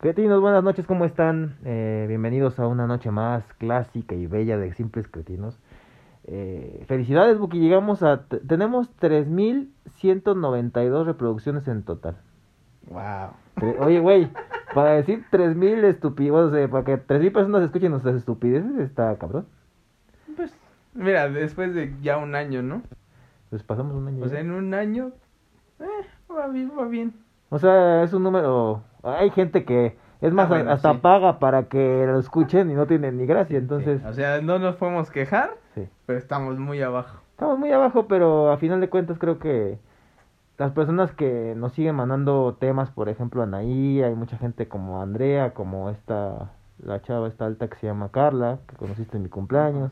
Cretinos, buenas noches, ¿cómo están? Eh, bienvenidos a una noche más clásica y bella de Simples Cretinos. Eh, felicidades, Buki, llegamos a... tenemos 3.192 reproducciones en total. Wow. Tre- Oye, güey, para decir 3.000 estupideces, o sea, para que 3.000 personas escuchen nuestras estupideces, está cabrón. Pues, mira, después de ya un año, ¿no? Pues pasamos un año. O sea, ya. en un año, eh, va bien, va bien. O sea, es un número... Hay gente que... Es más, Ah, bueno, hasta sí. paga para que lo escuchen y no tienen ni gracia, entonces... Sí, O sea, no nos podemos quejar, sí. pero estamos muy abajo. Estamos muy abajo, pero a final de cuentas creo que las personas que nos siguen mandando temas, por ejemplo, Anaí, hay mucha gente como Andrea, como esta, la chava esta alta que se llama Carla, que conociste en mi cumpleaños.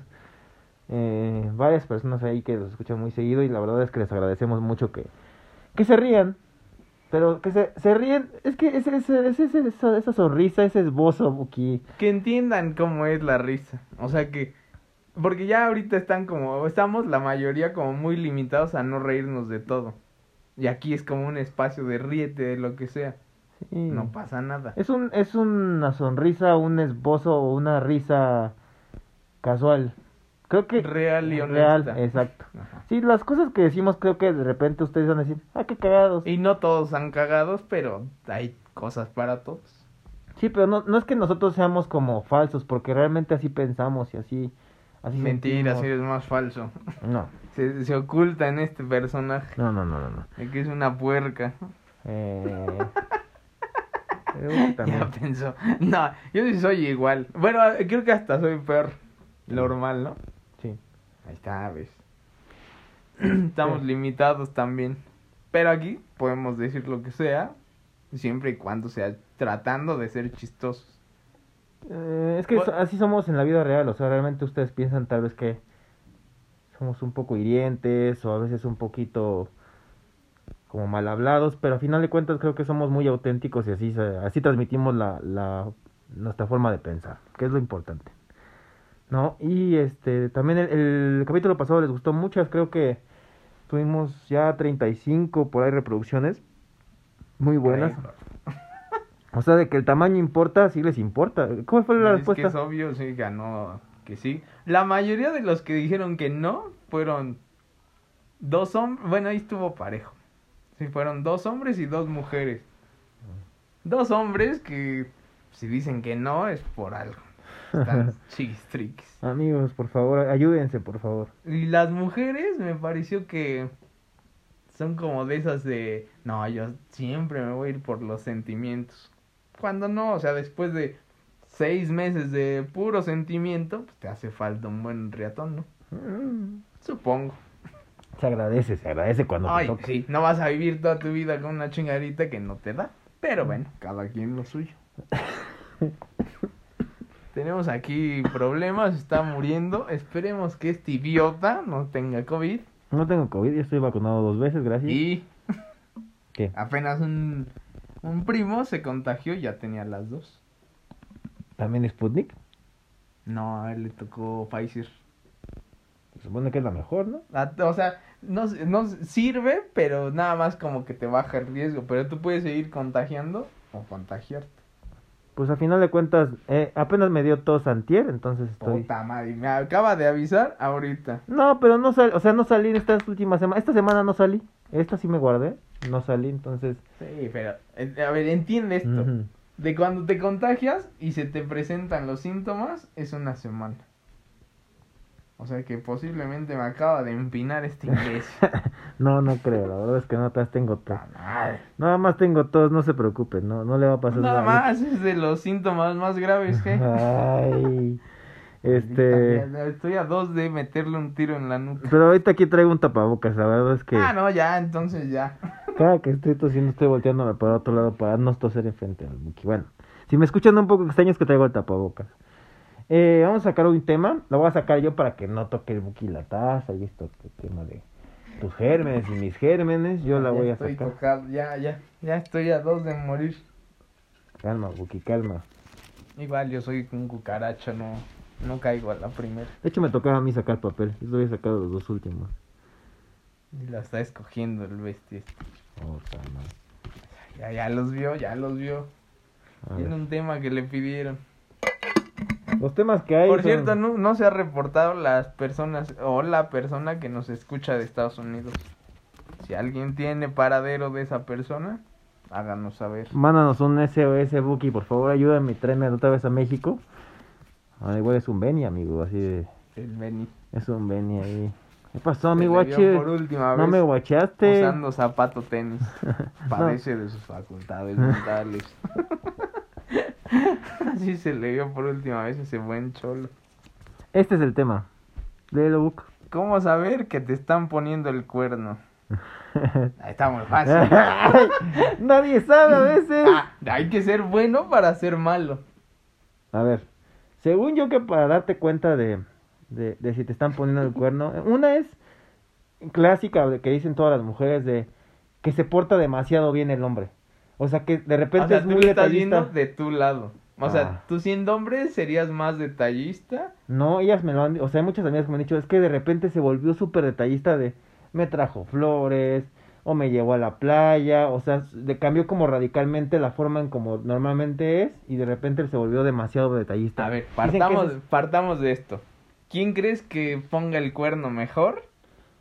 Eh, varias personas ahí que los escuchan muy seguido y la verdad es que les agradecemos mucho que, que se rían. Pero que se, se ríen, es que ese, ese, ese- esa, esa sonrisa, ese esbozo, Buki. Que entiendan cómo es la risa. O sea que, porque ya ahorita están como, estamos la mayoría como muy limitados a no reírnos de todo. Y aquí es como un espacio de ríete de lo que sea. Sí. No pasa nada. Es un es una sonrisa, un esbozo o una risa casual. Creo que Real y real, honesta. exacto. Ajá. Sí, las cosas que decimos creo que de repente ustedes van a decir, "Ah, qué cagados." Y no todos han cagados, pero hay cosas para todos. Sí, pero no no es que nosotros seamos como falsos, porque realmente así pensamos y así así Mentira, si eres más falso. No. Se, se oculta en este personaje. No, no, no, no, no. De que es una puerca. Eh. Ya pensó. No, yo sí soy igual. Bueno, creo que hasta soy peor. Normal, ¿no? Ahí está, ves. Estamos Sí. limitados también. Pero aquí podemos decir lo que sea. Siempre y cuando sea tratando de ser chistosos. Eh, es que Pues- así somos en la vida real, o sea, realmente ustedes piensan tal vez que somos un poco hirientes o a veces un poquito como mal hablados, pero a final de cuentas creo que somos muy auténticos y así así transmitimos la, la nuestra forma de pensar, que es lo importante. ¿No? Y este también el, el capítulo pasado les gustó muchas, creo que tuvimos ya 35 por ahí reproducciones muy buenas. O sea, de que el tamaño importa, sí les importa. ¿Cómo fue la es respuesta? que es obvio, sí, ganó que sí. La mayoría de los que dijeron que no fueron dos hombres. Bueno, ahí estuvo parejo. Sí, fueron dos hombres y dos mujeres. Dos hombres que si dicen que no es por algo. Están. Amigos, por favor, ayúdense, por favor. Y las mujeres me pareció que son como de esas de, no, yo siempre me voy a ir por los sentimientos. Cuando no, o sea, después de seis meses de puro sentimiento, pues te hace falta un buen riatón, ¿no? Mm, Supongo. Se agradece, se agradece cuando te Ay, toca. sí, no vas a vivir toda tu vida con una chingadita que no te da. Pero bueno, cada quien lo suyo. Tenemos aquí problemas, está muriendo. Esperemos que este idiota no tenga COVID. No tengo COVID, ya estoy vacunado dos veces, gracias. Y ¿Qué? apenas un, un primo se contagió y ya tenía las dos. ¿También Sputnik? No, a él le tocó Pfizer. Se supone que es la mejor, ¿no? Ah, O sea, no, no sirve, pero nada más como que te baja el riesgo. Pero tú puedes seguir contagiando o contagiarte. Pues a final de cuentas, eh, apenas me dio tos antier, entonces estoy... Puta madre, me acaba de avisar ahorita. No, pero no salí, o sea, no salí estas últimas semanas. Esta semana no salí. Esta sí me guardé. No salí, entonces... Sí, pero, a ver, entiende esto. De cuando te contagias y se te presentan los síntomas, es una semana. O sea que posiblemente me acaba de empinar este imbécil. No, no creo, la verdad es que no atrás tengo tos. Nada más tengo tos, no se preocupen, no, no le va a pasar Nada nada. más es de los síntomas más graves que. Ay, este... Estoy a dos de meterle un tiro en la nuca. Pero ahorita aquí traigo un tapabocas, la verdad es que Ah, no, ya, entonces ya. cada que estoy tosiendo estoy volteándome para otro lado para no toser enfrente Buki. Bueno, si me escuchan un poco extraño es que traigo el tapabocas. Eh, vamos a sacar un tema, lo voy a sacar yo para que no toque el Buki la taza y esto, el tema de tus gérmenes y mis gérmenes, yo la Ya voy a estoy sacar. tocado, ya, ya, ya estoy a dos de morir. Calma, Buki, calma. Igual yo soy un cucaracho, no, no caigo a la primera. De hecho me tocaba a mí sacar papel, yo voy a sacar los dos últimos. Y la está escogiendo el bestia. este. Madre. Ya, ya los vio, ya los vio. Tiene un tema que le pidieron. Los temas que hay. Por son- cierto, no, no se ha reportado las personas o la persona que nos escucha de Estados Unidos. Si alguien tiene paradero de esa persona, háganos saber. Mándanos un SOS Buki, por favor, ayúdame, tráeme otra vez a México. Ah, igual es un Benny, amigo, así de. El Benny. Es un Benny ahí. ¿Qué pasó, mi guache? vio por última No me guacheaste. usando zapato tenis. Padece de sus facultades mentales. Así se le vio por última vez ese buen cholo. Este es el tema. Léelo, Buc. ¿Cómo saber que te están poniendo el cuerno? Ah, Está muy fácil. Nadie sabe a veces. Ah, hay que ser bueno para ser malo. A ver, según yo que para darte cuenta de, de, de si te están poniendo el cuerno, una es clásica que dicen todas las mujeres de que se porta demasiado bien el hombre. O sea que de repente O sea, es tú muy estás detallista. viendo de tu lado. O Ah. sea, tú siendo hombre serías más detallista. No, ellas me lo han o sea, hay muchas amigas que me han dicho, es que de repente se volvió súper detallista de me trajo flores o me llevó a la playa, o sea, le cambió como radicalmente la forma en como normalmente es y de repente se volvió demasiado detallista. A ver, partamos, es- partamos de esto. ¿Quién crees que ponga el cuerno mejor?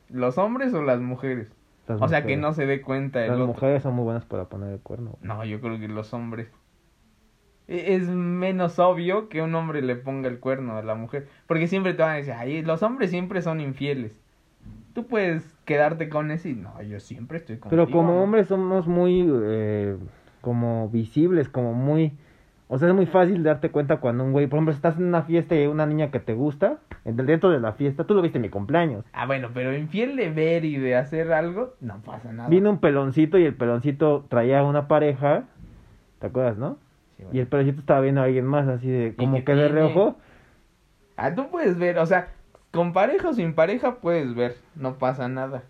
¿Los hombres o las mujeres? Las O sea, que no se dé cuenta el Las otro. mujeres son muy buenas para poner el cuerno. No, yo creo que los hombres. E- Es menos obvio que un hombre le ponga el cuerno a la mujer. Porque siempre te van a decir, ay, los hombres siempre son infieles. Tú puedes quedarte con ese y no, yo siempre estoy contigo. Pero como ¿no?". hombres somos muy eh, como visibles, como muy o sea, es muy fácil darte cuenta cuando un güey, por ejemplo, estás en una fiesta y hay una niña que te gusta, en- dentro de la fiesta, tú lo viste en mi cumpleaños. Ah, bueno, pero infiel de ver y de hacer algo, no pasa nada. Vino un peloncito y el peloncito traía una pareja, ¿te acuerdas, no? Sí, bueno. Y el peloncito estaba viendo a alguien más, así de, como que de reojo. Ah, tú puedes ver, o sea, con pareja o sin pareja puedes ver, no pasa nada.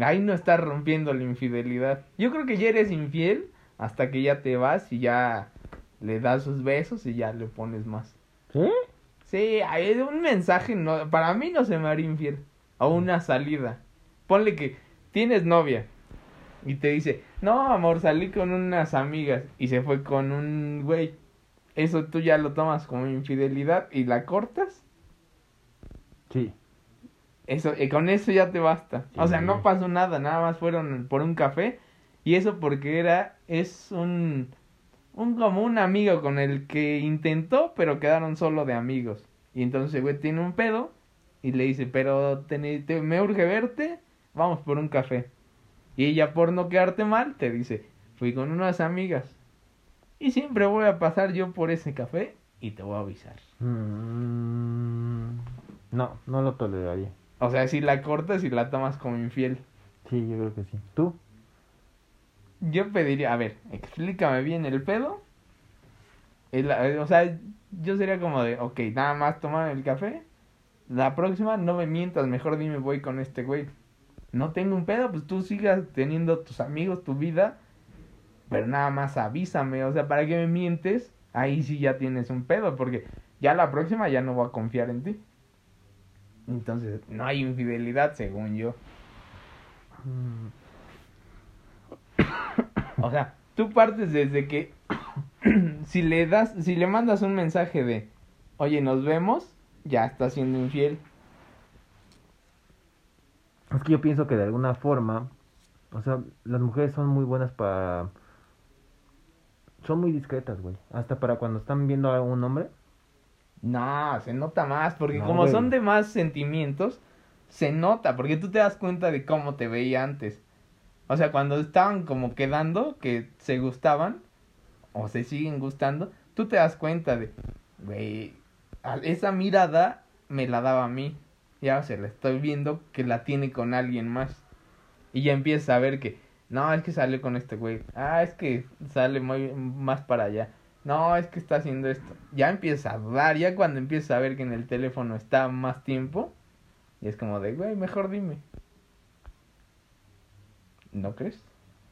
Ahí no estás rompiendo la infidelidad. Yo creo que ya eres infiel hasta que ya te vas y ya le das sus besos y ya le pones más. ¿Sí? Sí, hay un mensaje, no, para mí no se me haría infiel. O una salida. Ponle que tienes novia y te dice, no, amor, salí con unas amigas y se fue con un güey. Eso tú ya lo tomas como infidelidad y la cortas. Sí. Eso, y con eso ya te basta. O sea, no pasó nada, nada más fueron por un café. Y eso porque era, es un, un como un amigo con el que intentó, pero quedaron solo de amigos. Y entonces, güey, tiene un pedo y le dice, pero te, te- me urge verte, vamos por un café. Y ella, por no quedarte mal, te dice, fui con unas amigas. Y siempre voy a pasar yo por ese café y te voy a avisar. Mm, no, no lo toleraría. O sea, si la cortas y la tomas como infiel. Sí, yo creo que sí. ¿Tú? Yo pediría, a ver, explícame bien el pedo. El- eh, o sea, yo sería como de, ok, nada más tomar el café. La próxima no me mientas, mejor dime voy con este güey. No tengo un pedo, pues tú sigas teniendo tus amigos, tu vida. Pero nada más avísame, o sea, ¿para qué me mientes? Ahí sí ya tienes un pedo, porque ya la próxima ya no voy a confiar en ti. Entonces, no hay infidelidad, según yo. Mm, O sea, tú partes desde que si le das, si le mandas un mensaje de, oye, nos vemos, ya estás siendo infiel. Es que yo pienso que de alguna forma, o sea, las mujeres son muy buenas para... Son muy discretas, güey. Hasta para cuando están viendo a un hombre. No, se nota más, porque No, como güey. son de más sentimientos, se nota, porque tú te das cuenta de cómo te veía antes. O sea, cuando estaban como quedando, que se gustaban, o se siguen gustando, tú te das cuenta de, güey, esa mirada me la daba a mí. Ya se la estoy viendo que la tiene con alguien más. Y ya empiezas a ver que, no, es que sale con este güey. Ah, es que sale muy, más para allá. No, es que está haciendo esto. Ya empieza a dudar, ya cuando empieza a ver que en el teléfono está más tiempo, y es como de, güey, mejor dime. ¿No crees?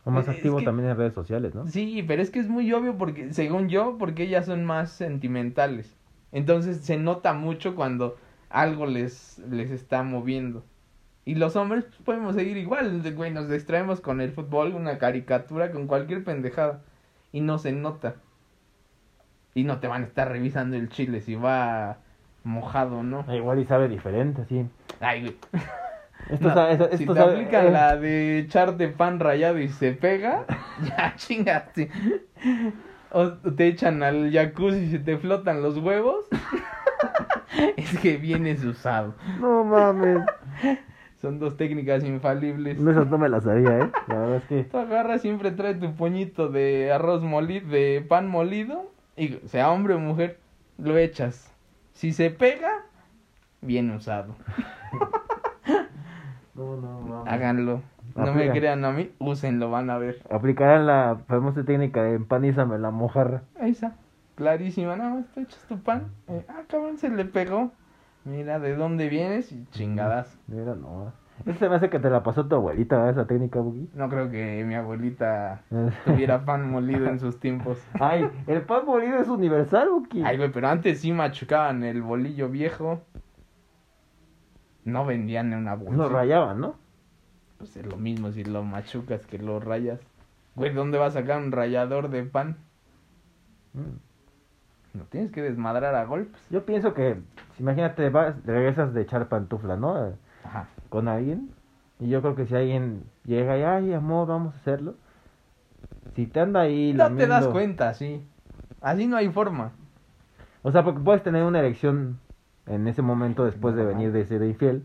O más Es- es activo que- también en redes sociales, ¿no? Sí, pero es que es muy obvio porque, según yo, porque ellas son más sentimentales. Entonces se nota mucho cuando algo les, les está moviendo. Y los hombres pues, podemos seguir igual, güey, nos distraemos con el fútbol, una caricatura, con cualquier pendejada. y no se nota. Y no te van a estar revisando el chile si va mojado o no. Ah, Igual y sabe diferente, sí. Ay, güey. Esto, No, sabe- esto- si te sabe- aplican eh, la de echarte pan rayado y se pega, ya chingaste. O te echan al jacuzzi y se te flotan los huevos. es que vienes usado. No mames. Son dos técnicas infalibles. No, eso no me la sabía, ¿eh? La verdad es que... Tú agarras, siempre trae tu puñito de arroz molido, de pan molido, y sea hombre o mujer, lo echas. Si se pega, bien usado. No, no, mames. Háganlo. No me crean a mí, úsenlo, van a ver. Aplicarán la famosa técnica de empanízame la mojarra. Ahí está. Clarísima, nada más te echas tu pan. eh, ah, cabrón, se le pegó. Mira de dónde vienes y chingadas. Mira, no. Este me hace que te la pasó tu abuelita. Esa técnica, Bugi. No creo que mi abuelita tuviera pan molido en sus tiempos. Ay, el pan molido es universal, Buki. Ay, güey, pero antes sí machucaban el bolillo viejo. No vendían en una bolsa. Lo rayaban, ¿no? Pues es lo mismo si lo machucas que lo rayas. Güey, ¿dónde vas a sacar un rallador de pan? Mm. Lo tienes que desmadrar a golpes. Yo pienso que, imagínate, vas, regresas de echar pantufla, ¿no? Ajá. Con alguien. Y yo creo que si alguien llega y, ay, amor, vamos a hacerlo. Si te anda ahí No te das cuenta, sí. Así no hay forma. O sea, porque puedes tener una erección en ese momento después de venir de ser infiel.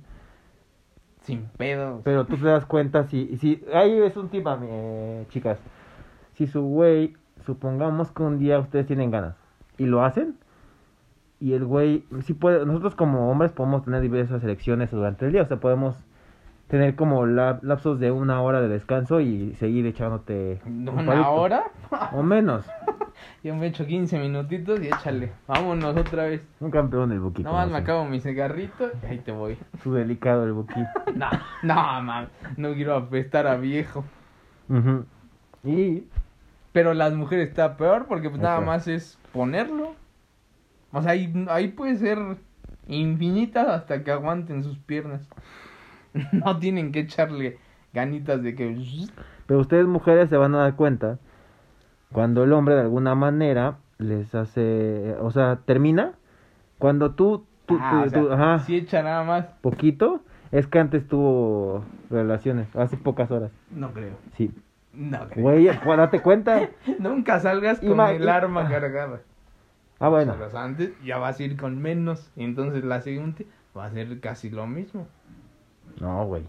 Sin pedos. Pero tú te das cuenta si, si ahí es un tema, eh, chicas. Si su güey, supongamos que un día ustedes tienen ganas y lo hacen, y el güey, sí puede, nosotros como hombres podemos tener diversas elecciones durante el día, o sea, podemos tener como la- lapsos de una hora de descanso y seguir echándote un ¿Una hora? o menos. Yo me echo 15 minutitos y échale. Vámonos otra vez. Un campeón el buki. Nomás me acabo mi cigarrito y ahí te voy. Su delicado el buki. No, no, mam. No quiero apestar a viejo. Ujú. Y Pero las mujeres está peor porque pues nada más es ponerlo. O sea, ahí, ahí puede ser infinitas hasta que aguanten sus piernas. No tienen que echarle ganitas de que... Pero ustedes mujeres se van a dar cuenta cuando el hombre de alguna manera les hace, o sea, termina, cuando tú, tú, Ah, tú- o sea, tú- ajá, Si echa nada más, poquito, es que antes tuvo relaciones, hace pocas horas, no creo. sí. No creo. Güey, date cuenta. Nunca salgas con Ima- el arma cargada. Ah, bueno, Horas antes ya vas a ir con menos. Y entonces la siguiente va a ser casi lo mismo. no, güey.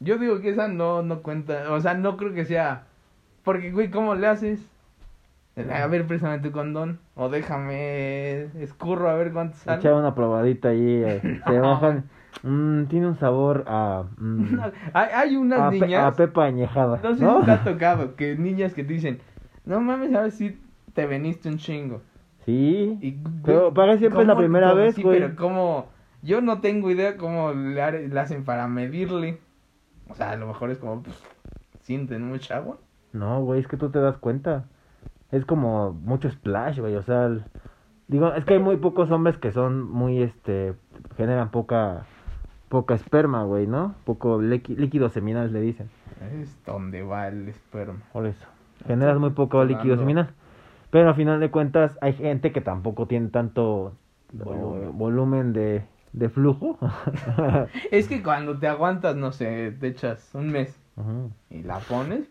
Yo digo que esa no, no cuenta. O sea, no creo que sea. Porque, güey, ¿cómo le haces? A ver, préstame tu condón. O déjame. Escurro a ver cuánto sale. Echaba una probadita ahí, eh, se bajan, mm, tiene un sabor a, mm, hay, hay unas a, pe- niñas. a pepa añejada, no sé ¿no? si te ha tocado. Que niñas que te dicen. No mames, a ver si te veniste un chingo. Sí, Y, Pero para siempre es la ¿cómo- primera cómo- vez, sí, güey. pero como yo no tengo idea cómo le hacen para medirle. O sea, a lo mejor es como pues, sienten mucha agua. No, güey, es que tú te das cuenta. Es como mucho splash, güey, o sea, el- digo, es que hay muy pocos hombres que son muy, este, generan poca, poca esperma, güey, ¿no? Poco líqui- líquido seminal le dicen, Es donde va el esperma. por eso. Generas muy poco líquido seminal. Pero al final de cuentas hay gente que tampoco tiene tanto Volumen. de, de flujo. Es que cuando te aguantas, no sé, te echas un mes y la pones.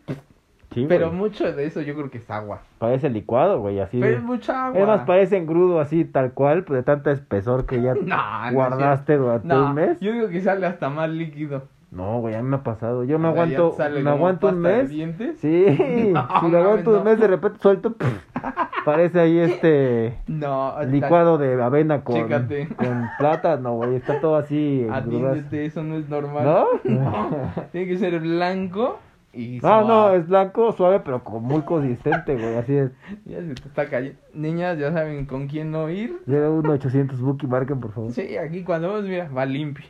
Sí, pero mucho de eso yo creo que es agua. Parece licuado, güey, así. Pero de- es mucha agua. Es más, parece engrudo así, tal cual, de tanta espesor que ya No, no es guardaste durante No, un mes. yo digo que sale hasta más líquido. No, güey, a mí me ha pasado. Yo me aguanto, me aguanto un de mes. dientes. Sí, si mames, aguanto un mes, de repente suelto. pff, parece ahí este No, licuado de avena con, Chécate. con plátano, güey. Está todo así. Atiéndete, eso no es normal. ¿No? No, tiene que ser blanco y No, no, es blanco, suave, pero como muy consistente, güey. Así es. Ya se te está cayendo. Niñas, ya saben con quién no ir. Llega un 800 Buki, marquen, por favor. Sí, aquí cuando vemos, mira, va limpio.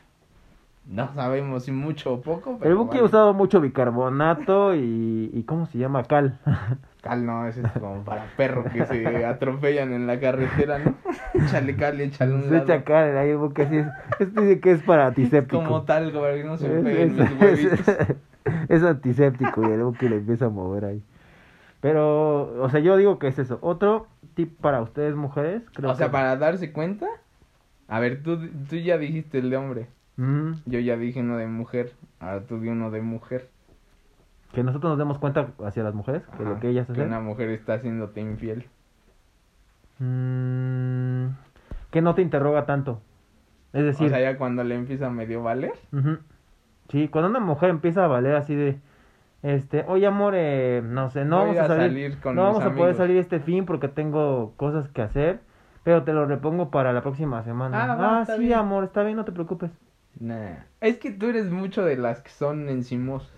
No sabemos si mucho o poco, pero El Buki ha vale. usado mucho bicarbonato y, y. ¿Cómo se llama? Cal. Cal no, ese es como para perros que se atropellan en la carretera, ¿no? échale cal y échale un Se lado. echa cal ahí el Buki así es. Este dice que es para antiséptico. Como talco para que no se peguen mis huevitos. es- es antiséptico y el Buki le empieza a mover ahí. Pero, o sea, yo digo que es eso. Otro tip para ustedes, mujeres. Creo o sea, que- para darse cuenta. A ver, tú, tú ya dijiste el de hombre. Mm, Yo ya dije uno de mujer. Ahora tú di uno de mujer. que nosotros nos demos cuenta hacia las mujeres, que lo que ellas que hacen. una mujer está haciéndote infiel. Mm, que no te interroga tanto. Es decir, o sea, ya cuando le empieza a medio valer. ujú. Sí, cuando una mujer empieza a valer así de, este, oye amor, eh, no sé, no Voy vamos a salir, salir con no vamos a poder amigos". salir este fin porque tengo cosas que hacer, pero te lo repongo para la próxima semana. Ah, está sí, bien. amor, está bien, no te preocupes. Nah. Es que tú eres mucho de las que son encimosas.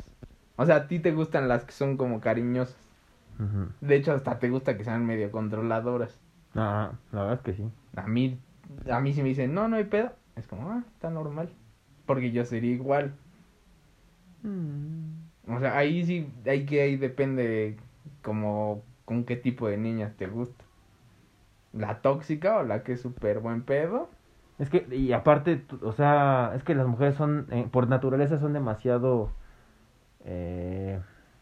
O sea, a ti te gustan las que son como cariñosas. De hecho, hasta te gusta que sean medio controladoras. Ah, la verdad es que sí. A mí, a mí si me dicen, no, no hay pedo. Es como, ah, está normal. Porque yo sería igual. O sea, ahí sí, ahí que ahí depende como con qué tipo de niñas te gusta. La tóxica o la que es súper buen pedo. Es que, y aparte, o sea, es que las mujeres son, eh, por naturaleza, son demasiado eh,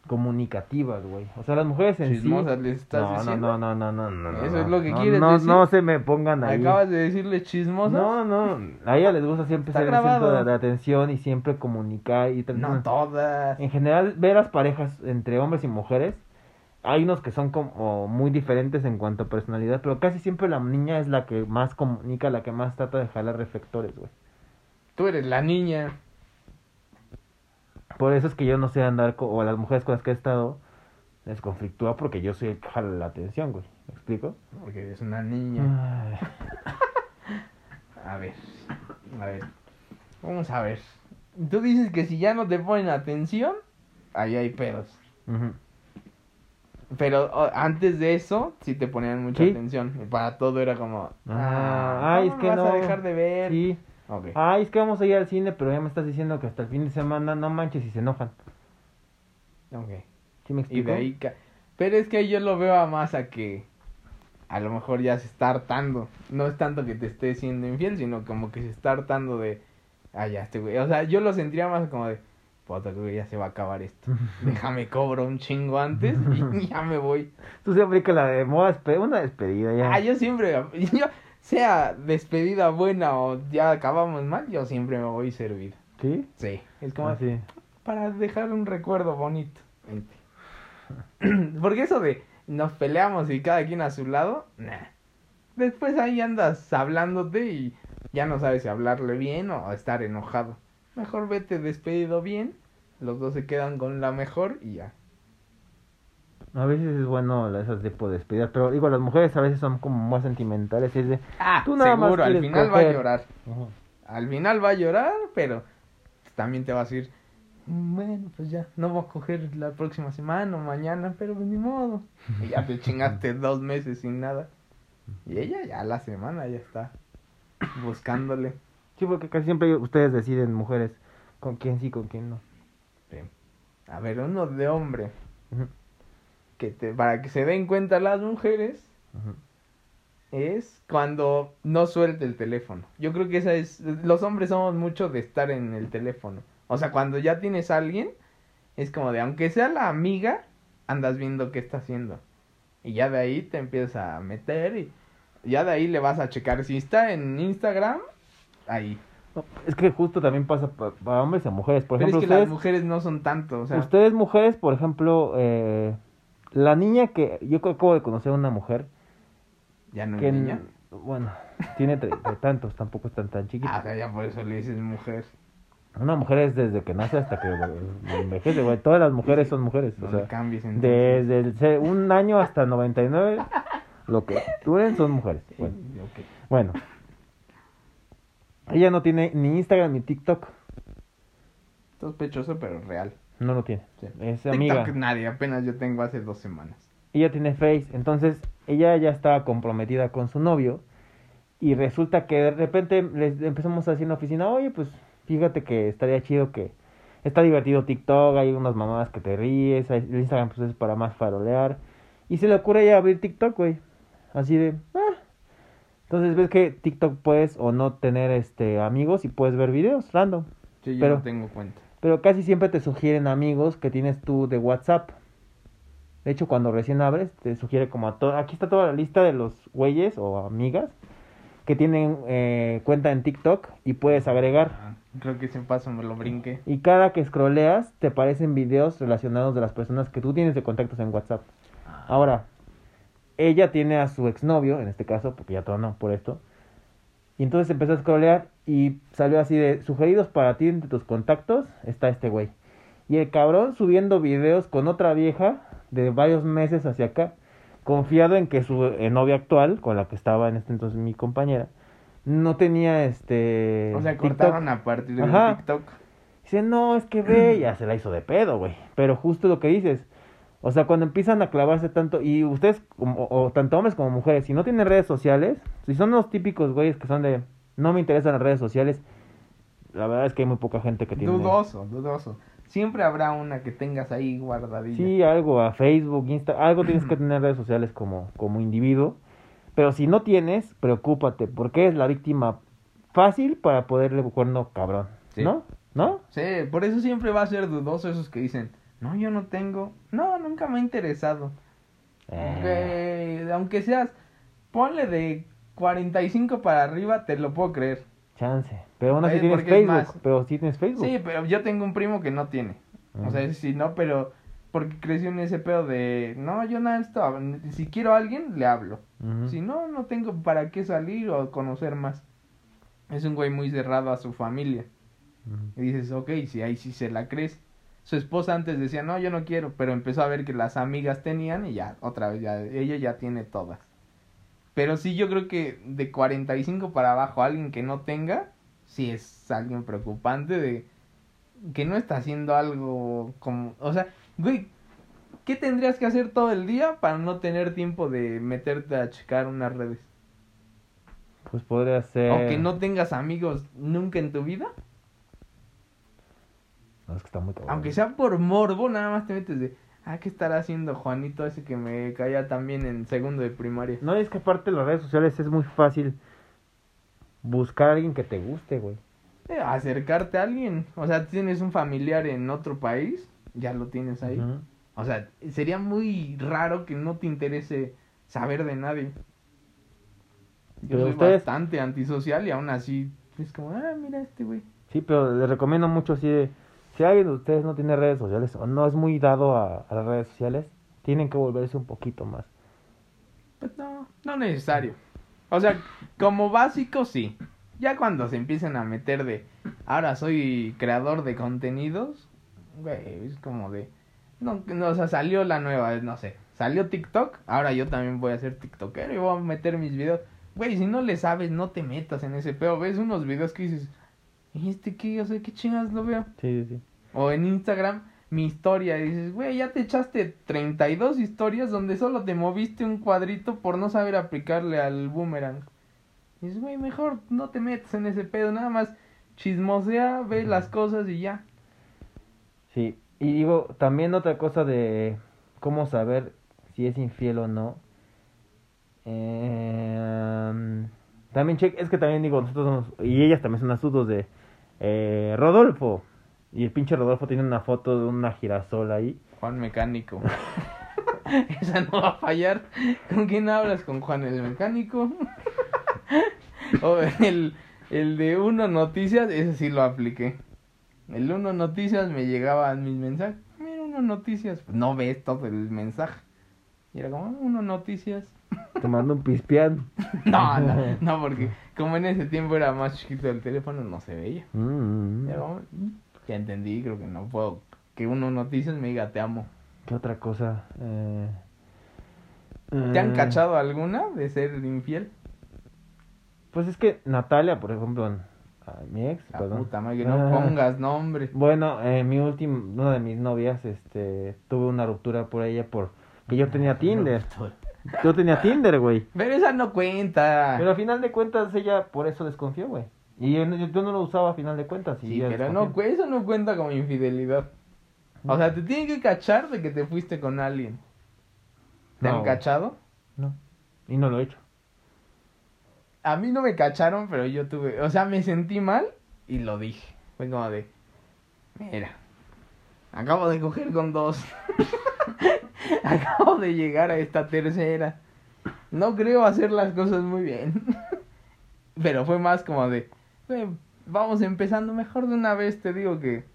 comunicativas, güey. O sea, las mujeres en Chismosas sí... les estás no, diciendo. no, no, no, no, no, no. Eso no. es lo que no, quieres no, decir. No se me pongan ahí. Acabas de decirle chismosas. No, no, a ella les gusta siempre ser el centro de, de atención y siempre comunicar y No todas. En general, ver las parejas entre hombres y mujeres, hay unos que son como muy diferentes en cuanto a personalidad, pero casi siempre la niña es la que más comunica, la que más trata de jalar reflectores, güey. Tú eres la niña. Por eso es que yo no sé andar con, o a las mujeres con las que he estado, les conflictúa porque yo soy el que jala la atención, güey. ¿Me explico? Porque eres una niña. A ver. A ver. Vamos a ver. Tú dices que si ya no te ponen atención, ahí hay pedos. Pero antes de eso, sí te ponían mucha Sí. atención. Y para todo era como. Ah, ay, es ¿cómo que vas no. a dejar de ver. Sí. Ok. Ay, es que vamos a ir al cine, pero ya me estás diciendo que hasta el fin de semana no manches y se enojan. ok. ¿Sí me Y explico? de ahí. ca- Pero es que yo lo veo a más a que. A lo mejor ya se está hartando. No es tanto que te esté siendo infiel, sino como que se está hartando de. Ah, ya, este güey. O sea, yo lo sentiría más como de. Puta, güey, ya se va a acabar esto. Déjame cobro un chingo antes y ya me voy. Tú siempre que la de moda, una despedida ya. Ah, yo siempre. Yo, sea despedida buena o ya acabamos mal, yo siempre me voy servido. ¿Sí? Sí. Es como Ah, sí. para dejar un recuerdo bonito. Porque eso de nos peleamos y cada quien a su lado, nah. Después ahí andas hablándote y ya no sabes si hablarle bien o estar enojado. Mejor vete despedido bien, los dos se quedan con la mejor y ya. A veces es bueno esos tipos de despedidas, pero digo, las mujeres a veces son como más sentimentales. y Es de, Ah, Tú nada más seguro, al quieres final va a llorar. Al final va a llorar, pero también te va a decir, "Mm, bueno, pues ya, no voy a coger la próxima semana o mañana, pero pues ni modo. Y ya te chingaste dos meses sin nada. Y ella ya la semana ya está buscándole. Sí, porque casi siempre ustedes deciden, mujeres, con quién sí, con quién no. A ver, uno de hombre, Ujú, que te, para que se den cuenta las mujeres, es cuando no suelte el teléfono. Yo creo que esa es, los hombres somos mucho de estar en el teléfono. O sea, cuando ya tienes a alguien, es como de, aunque sea la amiga, andas viendo qué está haciendo. Y ya de ahí te empiezas a meter y ya de ahí le vas a checar. Si está en Instagram, ahí. No, Es que justo también pasa pa- para hombres y mujeres. Por Pero es ejemplo, que ustedes, las mujeres no son tanto, o sea, ustedes mujeres, por ejemplo, eh, la niña que yo acabo de conocer a una mujer ya no es niña. bueno, tiene treinta y tantos, tampoco es tan tan Ah, o chiquita. sea, ya por eso le dices mujer. Una mujer es desde que nace hasta que envejece, güey. Todas las mujeres son mujeres, No sea, cambies desde el un año hasta 99, lo que duren son mujeres. Bueno, Sí, bueno. Ella no tiene ni Instagram ni TikTok. Sospechoso, pero real. No lo tiene. Sí. Es TikTok amiga. nadie, apenas yo tengo hace dos semanas. Ella tiene Face. Entonces, ella ya estaba comprometida con su novio. Y resulta que de repente les empezamos a decir en la oficina, oye, pues fíjate que estaría chido que está divertido TikTok, hay unas mamadas que te ríes, el Instagram pues es para más farolear. Y se le ocurre ya abrir TikTok, güey. Así de, ah. Entonces ves que TikTok puedes o no tener este amigos y puedes ver videos random. Sí, yo Pero- no tengo cuenta. Pero casi siempre te sugieren amigos que tienes tú de WhatsApp. De hecho, cuando recién abres, te sugiere como a todo. Aquí está toda la lista de los güeyes o amigas que tienen eh, cuenta en TikTok y puedes agregar. Ah, creo que ese paso me lo brinqué. Y cada que scrolleas, te aparecen videos relacionados de las personas que tú tienes de contactos en WhatsApp. Ahora, ella tiene a su exnovio, en este caso, porque ya todo no, por esto. Y entonces empezó a scrollear y salió así de sugeridos para ti entre tus contactos está este güey. Y el cabrón subiendo videos con otra vieja de varios meses hacia acá, confiado en que su eh, novia actual, con la que estaba en este entonces mi compañera, no tenía este... O sea, TikTok. cortaron a partir de Ajá. TikTok. Dice, no, es que ve, ya se la hizo de pedo, güey. Pero justo lo que dices, o sea, cuando empiezan a clavarse tanto, y ustedes, como, o tanto hombres como mujeres, si no tienen redes sociales, si son los típicos güeyes que son de, no me interesan las redes sociales, la verdad es que hay muy poca gente que tiene... Dudoso, dudoso. Siempre habrá una que tengas ahí guardadilla. Sí, algo, a Facebook, Insta, algo tienes que tener redes sociales como, como individuo. Pero si no tienes, preocúpate, porque es la víctima fácil para poderle cuerno cabrón, Sí. ¿no? ¿No? Sí, por eso siempre va a ser dudoso esos que dicen, no, yo no tengo, no, nunca me ha interesado. Eh, Aunque, aunque seas, ponle de 45 para arriba, te lo puedo creer. chance. Pero aún así Eh, tienes es Facebook, pero sí tienes Facebook. Sí, pero yo tengo un primo que no tiene. O sea, sí, no, pero porque creció en ese pedo de, no, yo nada esto, si quiero a alguien, le hablo. Si no, no tengo para qué salir o conocer más. Es un güey muy cerrado a su familia. Y dices, ok, si ahí sí se la crees. Su esposa antes decía, no, yo no quiero, pero empezó a ver que las amigas tenían y ya, otra vez, ya, ella ya tiene todas. Pero sí, yo creo que de 45 para abajo, alguien que no tenga, sí es alguien preocupante de que no está haciendo algo como, o sea, güey, ¿qué tendrías que hacer todo el día para no tener tiempo de meterte a checar unas redes? Pues podría ser. O que no tengas amigos nunca en tu vida. No, es que está muy cabrón. Aunque sea por morbo, nada más te metes de, ah, ¿qué estará haciendo Juanito ese que me caía también en segundo de primaria? No, es que aparte de las redes sociales es muy fácil buscar a alguien que te guste, güey. Eh, acercarte a alguien, o sea, tienes un familiar en otro país, ya lo tienes ahí. O sea, sería muy raro que no te interese saber de nadie. Yo Pero soy ustedes- bastante antisocial y aún así es como, ah, mira este güey. Sí, pero les recomiendo mucho así de, si alguien de ustedes no tiene redes sociales o no es muy dado a, a las redes sociales, tienen que volverse un poquito más. Pues no, no necesario. O sea, como básico sí. Ya cuando se empiezan a meter de, ahora soy creador de contenidos, güey, es como de, no, no, o sea, salió la nueva, no sé, salió TikTok, ahora yo también voy a ser TikTokero y voy a meter mis videos. Güey, si no le sabes, no te metas en ese pedo. Ves unos videos que dices, ¿y este qué? O sea, ¿qué chingas lo veo? Sí, sí, sí. O en Instagram, mi historia. Y dices, güey, ya te echaste 32 historias donde solo te moviste un cuadrito por no saber aplicarle al boomerang. Y dices, güey, mejor no te metas en ese pedo. Nada más chismosea, ve las cosas y ya. Sí, y digo, también otra cosa de cómo saber si es infiel o no. Eh, también check, es que también digo, nosotros somos, y ellas también son astutos de eh, Rodolfo. Y el pinche Rodolfo tiene una foto de una girasol ahí. Juan Mecánico. Esa no va a fallar. ¿Con quién hablas? ¿Con Juan el Mecánico? o el, el de Uno Noticias, ese sí lo apliqué. El Uno Noticias me llegaban mis mensajes. Mira, Uno Noticias. No ves todo el mensaje. Y era como, "Ah, Uno Noticias. Te mando un pispián. No, no, no, porque como en ese tiempo era más chiquito el teléfono, no se veía. Mm, era como, "Mm, ya entendí, creo que no puedo que Uno Noticias me diga te amo. ¿Qué otra cosa? Eh, ¿Te han eh, cachado alguna de ser infiel? Pues es que Natalia, por ejemplo, a mi ex, La perdón. puta madre, que no Ah. pongas nombre. Bueno, eh, mi última, una de mis novias, este, tuve una ruptura por ella por que yo tenía Tinder. Yo tenía Tinder, güey. Pero esa no cuenta. Pero a final de cuentas ella por eso desconfió, güey. Y yo, no- yo, no lo usaba a final de cuentas. y sí, pero no, cu- eso no cuenta como infidelidad. O sea, te tienen que cachar de que te fuiste con alguien. ¿Te No, han cachado? No. Y no lo he hecho. A mí no me cacharon, pero yo tuve, o sea, me sentí mal y lo dije. Fue como de, mira, acabo de coger con dos. Acabo de llegar a esta tercera. No creo hacer las cosas muy bien. Pero fue más como de, "Güey, vamos empezando mejor de una vez, te digo que,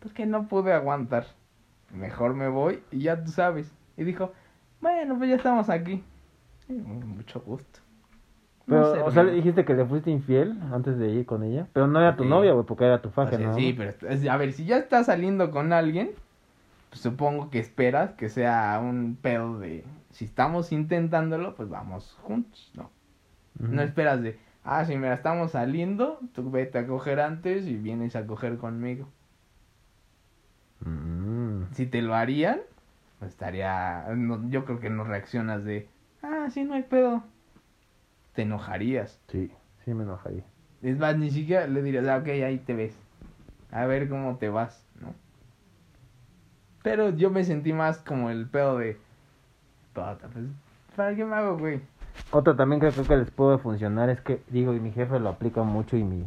pues que no pude aguantar. Mejor me voy y ya tú sabes. Y dijo, bueno, pues ya estamos aquí. Y, Mucho gusto. No Pero, sé, o sea, le dijiste que le fuiste infiel antes de ir con ella. Pero no era tu Sí. novia, güey, porque era tu O faja, sea, ¿no? sí, pero a ver, si ya estás saliendo con alguien, pues supongo que esperas que sea un pedo de si estamos intentándolo, pues vamos juntos, ¿no? No esperas de, ah, si me la estamos saliendo, tú vete a coger antes y vienes a coger conmigo. Mm. Si te lo harían, pues estaría, no, yo creo que no reaccionas de, ah, sí, no hay pedo. Te enojarías. Sí, sí me enojaría. Es más, ni siquiera le dirías, ah, ok, ahí te ves. A ver cómo te vas, ¿no? Pero yo me sentí más como el pedo de, pues, ¿para qué me hago, güey? Otra también que creo que les puede funcionar es que, digo, y mi jefe lo aplica mucho y mis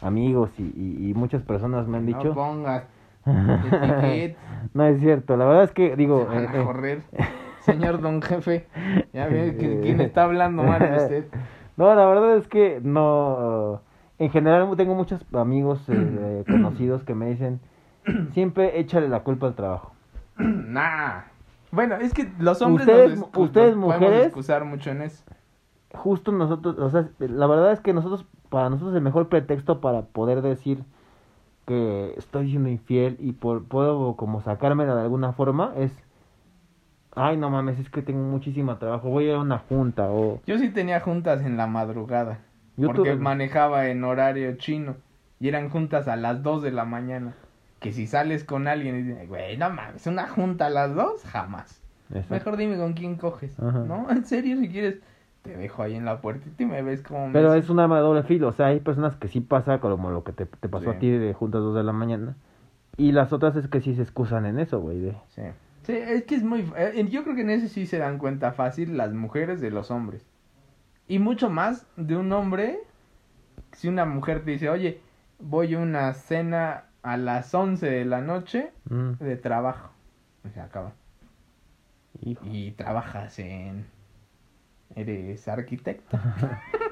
amigos y, y, y muchas personas me han No dicho... pongas etiquetas, no es cierto, la verdad es que, se digo... van eh, a eh, correr. Señor don jefe, ya ve que- quién está hablando mal de usted. No, la verdad es que no. En general tengo muchos amigos eh, conocidos que me dicen, siempre échale la culpa al trabajo. nah. Bueno, es que los hombres Ustedes- nos ustedes, nos mujeres- excusar mucho en eso. Justo nosotros, o sea, la verdad es que nosotros, para nosotros el mejor pretexto para poder decir que estoy siendo infiel y por, puedo como sacármela de alguna forma es, ay no mames, es que tengo muchísimo trabajo, voy a ir a una junta o... Yo sí tenía juntas en la madrugada. Yo porque tuve- manejaba en horario chino. Y eran juntas a las 2 de la mañana. Que si sales con alguien y dices, güey, no mames, una junta a las 2, jamás. Exacto. Mejor dime con quién coges. Ajá. ¿No? En serio, si quieres, te dejo ahí en la puertita y me ves como me Pero siento. es un arma de doble filo, o sea, hay personas que sí pasa como lo que te, te pasó Sí. a ti de juntas dos de la mañana. Y las otras es que sí se excusan en eso, güey, de... Sí. Sí, es que es muy... eh, Yo creo que en ese sí se dan cuenta fácil las mujeres de los hombres. Y mucho más de un hombre, si una mujer te dice, oye, voy a una cena a las 11 de la noche mm, de trabajo. Se acaba. hijo. Y trabajas en... Eres arquitecto.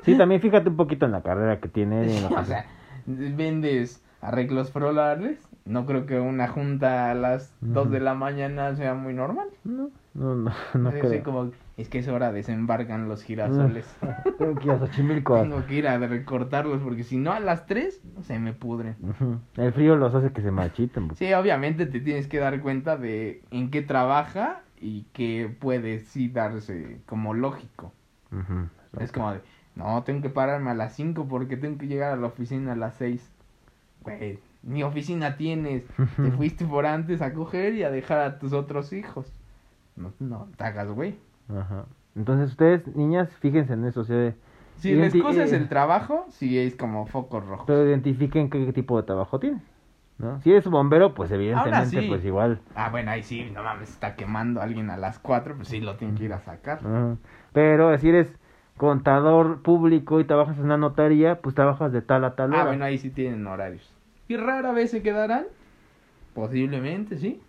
Sí, también fíjate un poquito en la carrera que tiene. o sea, vendes arreglos florales. No creo que una junta a las 2 Ujú. de la mañana sea muy normal. No, no, no, no es así creo. como, es que es hora, desembarcan los girasoles. Tengo que ir a Xochimilco. Tengo que ir a recortarlos porque si no a las 3 se me pudren. El frío los hace que se marchiten. Sí, obviamente te tienes que dar cuenta de en qué trabaja y que puede sí darse como lógico. Es como de, no, tengo que pararme a las 5 porque tengo que llegar a la oficina a las 6. Güey, ni oficina tienes. Te fuiste por antes a coger y a dejar a tus otros hijos. No, no te hagas, güey. Ajá. Entonces ustedes, niñas, fíjense en eso, o sea, Si la Identi- excusa es eh, el trabajo, sí es como focos rojos. pero identifiquen qué tipo de trabajo tienen. ¿no? Si eres bombero, pues evidentemente, sí. pues igual. Ah, bueno, ahí sí, no mames, está quemando a alguien a las 4, pues sí lo tiene que ir a sacar. Ajá. Pero si eres contador público y trabajas en una notaría, pues trabajas de tal a tal hora. Ah, bueno, ahí sí tienen horarios. Y rara vez se quedarán, posiblemente, sí.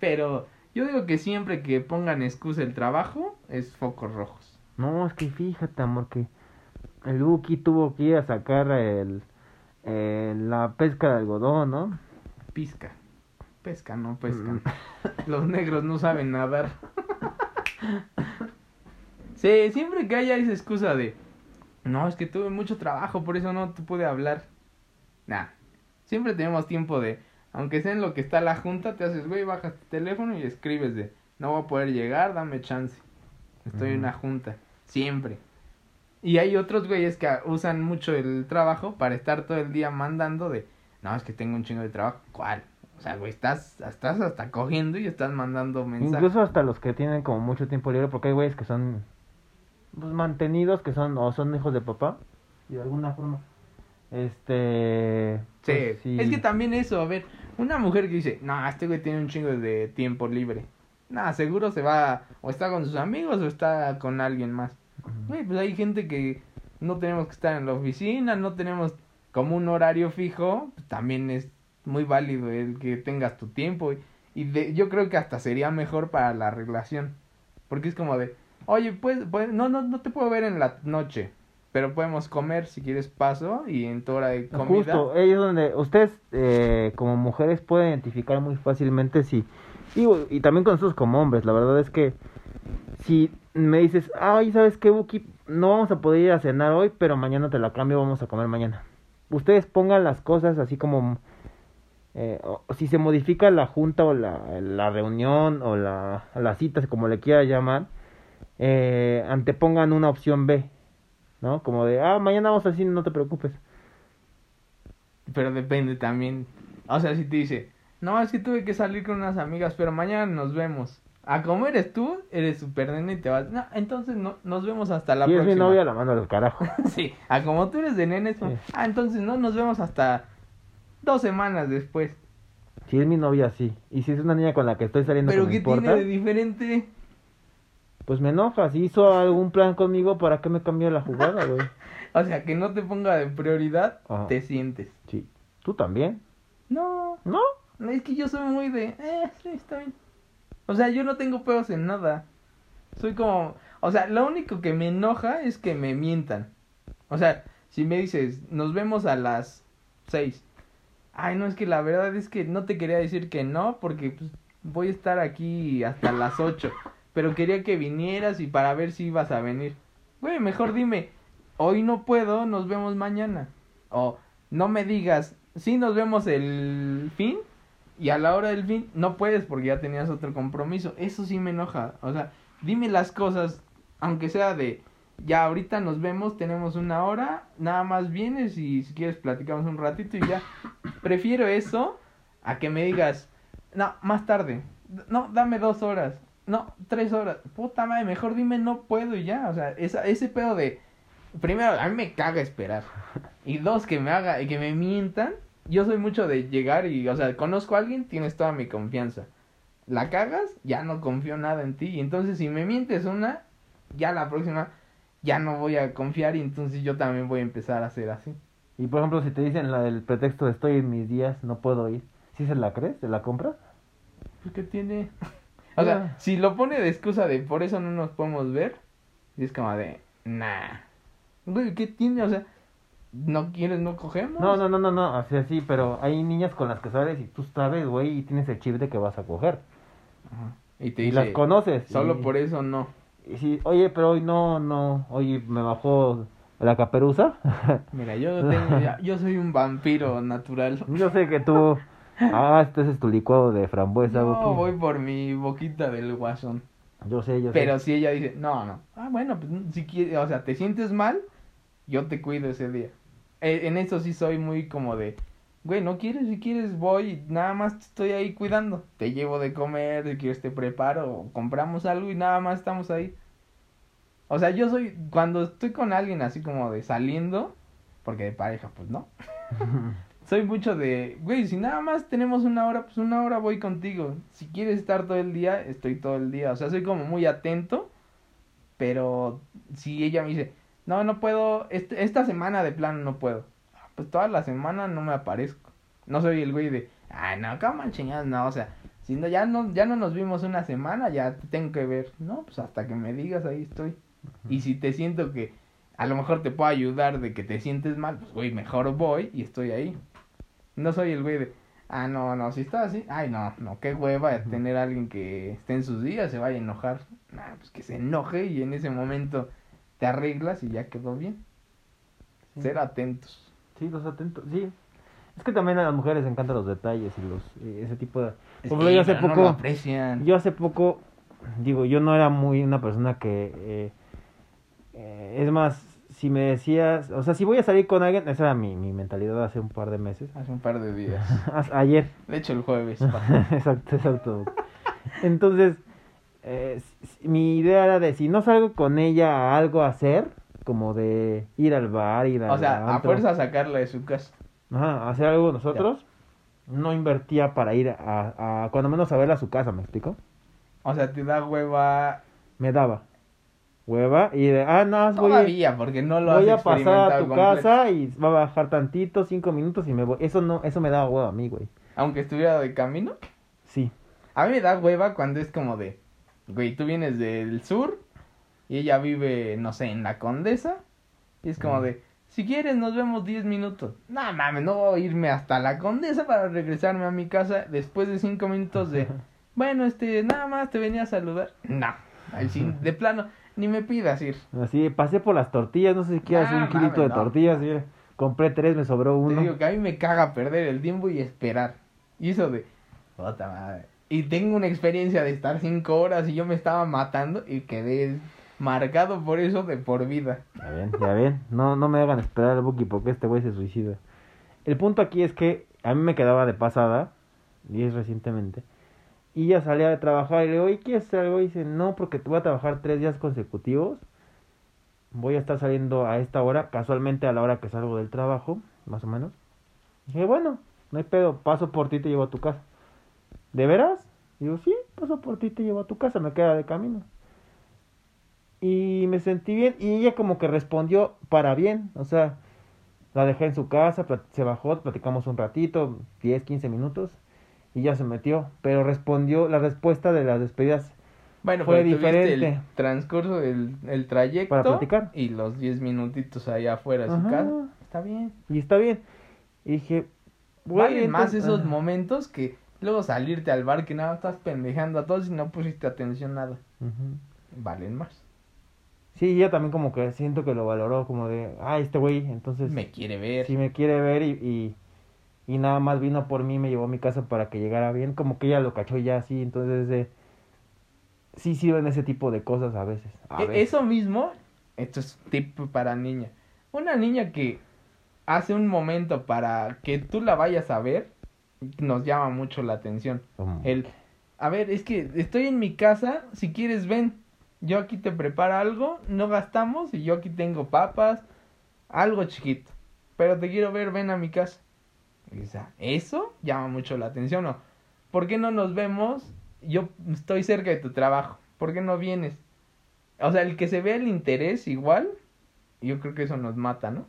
Pero yo digo que siempre que pongan excusa el trabajo, es focos rojos. No, es que fíjate, amor, que el Buki tuvo que ir a sacar el, el- la pesca de algodón, ¿no? Pisca. Pesca, no pescan. Mm. Los negros no saben nadar. sí, siempre que haya esa excusa de, no, es que tuve mucho trabajo, por eso no te pude hablar. Nah, siempre tenemos tiempo de, aunque sea en lo que está la junta, te haces, güey, bajas tu teléfono y escribes de, no voy a poder llegar, dame chance. Estoy en una junta. Siempre. Y hay otros güeyes que usan mucho el trabajo para estar todo el día mandando de, no, es que tengo un chingo de trabajo. ¿Cuál? O sea, güey, estás, estás hasta cogiendo y estás mandando mensajes. Incluso hasta los que tienen como mucho tiempo libre, porque hay güeyes que son pues, mantenidos, que son o son hijos de papá, y de alguna forma. Este. Sí, pues, sí. es que también eso, a ver, una mujer que dice, no, este güey tiene un chingo de tiempo libre. Nada, seguro se va, o está con sus amigos o está con alguien más. Güey, pues hay gente que no tenemos que estar en la oficina, no tenemos como un horario fijo, pues también es muy válido el que tengas tu tiempo. Y, Y de, yo creo que hasta sería mejor para la relación. Porque es como de, oye, pues, pues no, no, no te puedo ver en la noche. Pero podemos comer si quieres paso y en tu hora de comida. Justo, ellos donde ustedes eh, como mujeres pueden identificar muy fácilmente si y también con nosotros como hombres, la verdad es que si me dices, ay, ¿sabes qué, Buki? No vamos a poder ir a cenar hoy, pero mañana te la cambio, vamos a comer mañana. Ustedes pongan las cosas así como eh, o- si se modifica la junta o la, la reunión o la, la cita, como le quiera llamar, eh, antepongan una opción B, ¿no? Como de, ah, mañana vamos al cine, no te preocupes. Pero depende también. O sea, si te dice, no, es que tuve que salir con unas amigas, pero mañana nos vemos. A cómo eres tú, eres super nene y te vas. No, entonces no, nos vemos hasta la es próxima. mi novia, la mando al carajo. Sí, a como tú eres de nene, es como, Sí. ah, entonces no, nos vemos hasta dos semanas después. Si es mi novia, sí. Y si es una niña con la que estoy saliendo Pero ¿qué importa, tiene de diferente? Pues me enoja. Si hizo algún plan conmigo, ¿para qué me cambió la jugada, güey? O sea, que no te ponga de prioridad, Ajá. te sientes. Sí. ¿Tú también? No, ¿No? es que yo soy muy de, eh, sí, está bien. O sea, yo no tengo pedos en nada. Soy como, o sea, lo único que me enoja es que me mientan. O sea, si me dices, nos vemos a las seis. Ay, no, es que la verdad es que no te quería decir que no, porque pues, voy a estar aquí hasta las ocho. Pero quería que vinieras y para ver si ibas a venir. Güey, mejor dime, hoy no puedo, nos vemos mañana. O no me digas, sí, nos vemos el fin. Y a la hora del fin no puedes porque ya tenías otro compromiso. Eso sí me enoja. O sea, dime las cosas, aunque sea de, ya ahorita nos vemos, tenemos una hora, nada más vienes y si quieres platicamos un ratito y ya. Prefiero eso a que me digas, no, más tarde, no, dame dos horas, no, tres horas, puta madre, mejor dime no puedo y ya. O sea, esa, ese pedo de, primero, a mí me caga esperar. Y dos, que me haga, que me mientan. Yo soy mucho de llegar y, o sea, conozco a alguien, tienes toda mi confianza. La cagas, ya no confío nada en ti. Y entonces, si me mientes una, ya la próxima, ya no voy a confiar y entonces yo también voy a empezar a hacer así. Y por ejemplo, si te dicen la del pretexto de estoy en mis días, no puedo ir. ¿Sí se la crees? ¿Se la compras? Pues, ¿qué tiene? O sea, si lo pone de excusa de por eso no nos podemos ver, es como de, nah. Güey, ¿qué tiene? O sea, ¿no quieres, no cogemos? No, no, no, no, no, o sea, sí, pero hay niñas con las que sales y tú sabes, güey, y tienes el chip de que vas a coger. Ajá. Y te y dice, las conoces. solo y- por eso no. Y sí, oye, pero hoy no, no, hoy me bajó la caperuza. Mira, yo no tengo, ya- yo soy un vampiro natural. Yo sé que tú, ah, este es tu licuado de frambuesa. No, Buki. voy por mi boquita del guasón. Yo sé, yo Pero sé. si ella dice, no, no. Ah, bueno, pues si quieres, o sea, te sientes mal, yo te cuido ese día. Eh, en eso sí soy muy como de, güey, no quieres, si quieres voy, y nada más te estoy ahí cuidando. Te llevo de comer, si quieres te preparo, o compramos algo y nada más estamos ahí. O sea, yo soy, cuando estoy con alguien así como de saliendo, porque de pareja, pues no. soy mucho de, güey, si nada más tenemos una hora, pues una hora voy contigo. Si quieres estar todo el día, estoy todo el día. O sea, soy como muy atento, pero si ella me dice, no, no puedo, este, esta semana de plano no puedo. Ah, Pues toda la semana no me aparezco. No soy el güey de, ay, no, cómo chingados, no, o sea, si no, ya no, ya no nos vimos una semana, ya te tengo que ver. No, pues hasta que me digas, ahí estoy. Y si te siento que a lo mejor te puedo ayudar de que te sientes mal, pues güey, mejor voy y estoy ahí. No soy el güey de, ah, no, no, si está así, ay, no, no, qué hueva Ujú. tener a alguien que esté en sus días, se vaya a enojar. Nah, pues que se enoje y en ese momento te arreglas y ya quedó bien. Sí. Ser atentos. Sí, los atentos, sí. Es que también a las mujeres les encantan los detalles y los eh, ese tipo de... Es Por que, yo hace no poco- lo aprecian. Yo hace poco, digo, yo no era muy una persona que... eh, eh, es más, si me decías... O sea, si voy a salir con alguien, esa era mi, mi mentalidad hace un par de meses. Hace un par de días. Ayer. De hecho, el jueves. exacto, exacto. Entonces, eh, mi idea era de si no salgo con ella a algo a hacer, como de ir al bar, ir al O sea, a fuerza sacarla de su casa. ajá, hacer algo nosotros, no invertía para ir a, a, cuando menos a verla a su casa, ¿me explico? O sea, te da hueva Me daba hueva y de, ah, no, voy, a, todavía porque no lo voy has a pasar a tu completo. casa y va a bajar tantito, cinco minutos y me voy. Eso no, eso me daba hueva a mí, güey. Aunque estuviera de camino. Sí. A mí me da hueva cuando es como de, güey, tú vienes del sur y ella vive, no sé, en la Condesa. Y es como Mm. de, si quieres nos vemos 10 minutos. No mames, no voy a irme hasta la Condesa para regresarme a mi casa después de 5 minutos de, bueno, este, nada más te venía a saludar. No, sí, de plano, ni me pidas ir. Así, pasé por las tortillas, no sé si quieras Ah, un kilito de no. tortillas, mira, compré tres, me sobró Te uno. digo que a mí me caga perder el tiempo y esperar. Y eso de, puta madre. Y tengo una experiencia de estar 5 horas y yo me estaba matando y quedé marcado por eso de por vida. Ya ven, ya ven, no, no me hagan esperar al Buki porque este güey se suicida. El punto aquí es que a mí me quedaba de pasada, y es recientemente, y ella salía de trabajar y le digo, oye, ¿quieres algo? Y dice, no, porque te voy a trabajar tres días consecutivos, voy a estar saliendo a esta hora, casualmente a la hora que salgo del trabajo, más o menos. dije, bueno, no hay pedo, paso por ti y te llevo a tu casa. ¿De veras? Digo, sí, paso por ti y te llevo a tu casa, me queda de camino. Y me sentí bien y ella como que respondió para bien, o sea, la dejé en su casa, se bajó, platicamos un ratito, 10, 15 minutos y ya se metió, pero respondió, la respuesta de las despedidas Bueno, Fue diferente. el transcurso del el trayecto Para platicar. y los 10 minutitos allá afuera de su casa. Está bien. y está bien. Y dije, Valen más esos momentos que luego salirte al bar que nada estás pendejando a todos y no pusiste atención nada. Valen más. Sí, ella también como que siento que lo valoró como de, ah, este güey, entonces Me quiere ver. si me quiere ver y, y, y nada más vino por mí, me llevó a mi casa para que llegara bien, como que ella lo cachó ya así, entonces eh, sí sirven ese tipo de cosas a veces. A E- veces. Eso mismo, esto es tip para niña. Una niña que hace un momento para que tú la vayas a ver, nos llama mucho la atención. El, a ver, es que estoy en mi casa, si quieres ven, yo aquí te preparo algo, no gastamos y yo aquí tengo papas, algo chiquito, pero te quiero ver, ven a mi casa. O sea, eso llama mucho la atención, ¿no? ¿Por qué no nos vemos? Yo estoy cerca de tu trabajo, ¿por qué no vienes? O sea, el que se vea el interés igual, yo creo que eso nos mata, ¿no?